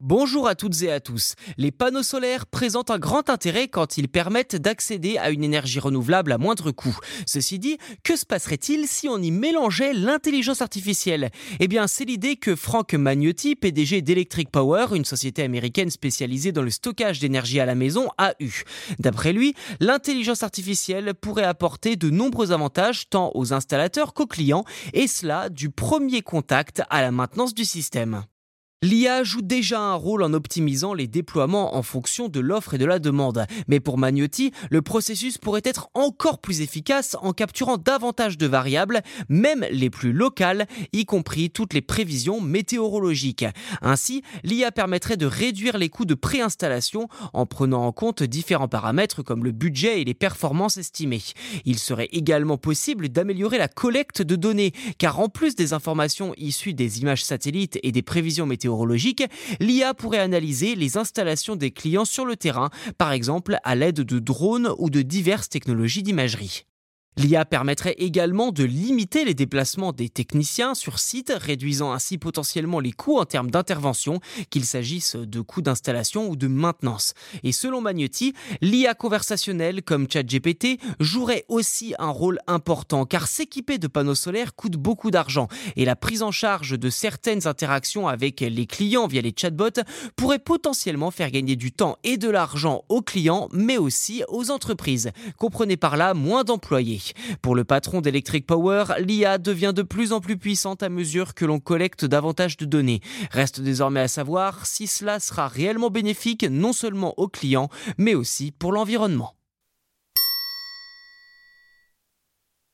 Bonjour à toutes et à tous. Les panneaux solaires présentent un grand intérêt quand ils permettent d'accéder à une énergie renouvelable à moindre coût. Ceci dit, que se passerait-il si on y mélangeait l'intelligence artificielle? Eh bien, c'est l'idée que Frank Magnotti, PDG d'Electric Power, une société américaine spécialisée dans le stockage d'énergie à la maison, a eu. D'après lui, l'intelligence artificielle pourrait apporter de nombreux avantages tant aux installateurs qu'aux clients, et cela du premier contact à la maintenance du système. L'IA joue déjà un rôle en optimisant les déploiements en fonction de l'offre et de la demande. Mais pour Magnotti, le processus pourrait être encore plus efficace en capturant davantage de variables, même les plus locales, y compris toutes les prévisions météorologiques. Ainsi, l'IA permettrait de réduire les coûts de préinstallation en prenant en compte différents paramètres comme le budget et les performances estimées. Il serait également possible d'améliorer la collecte de données, car en plus des informations issues des images satellites et des prévisions météorologiques, l'IA pourrait analyser les installations des clients sur le terrain, par exemple à l'aide de drones ou de diverses technologies d'imagerie. L'IA permettrait également de limiter les déplacements des techniciens sur site, réduisant ainsi potentiellement les coûts en termes d'intervention, qu'il s'agisse de coûts d'installation ou de maintenance. Et selon Magnetti, l'IA conversationnelle comme ChatGPT jouerait aussi un rôle important car s'équiper de panneaux solaires coûte beaucoup d'argent et la prise en charge de certaines interactions avec les clients via les chatbots pourrait potentiellement faire gagner du temps et de l'argent aux clients mais aussi aux entreprises. Comprenez par là moins d'employés. Pour le patron d'Electric Power, l'IA devient de plus en plus puissante à mesure que l'on collecte davantage de données. Reste désormais à savoir si cela sera réellement bénéfique non seulement aux clients, mais aussi pour l'environnement.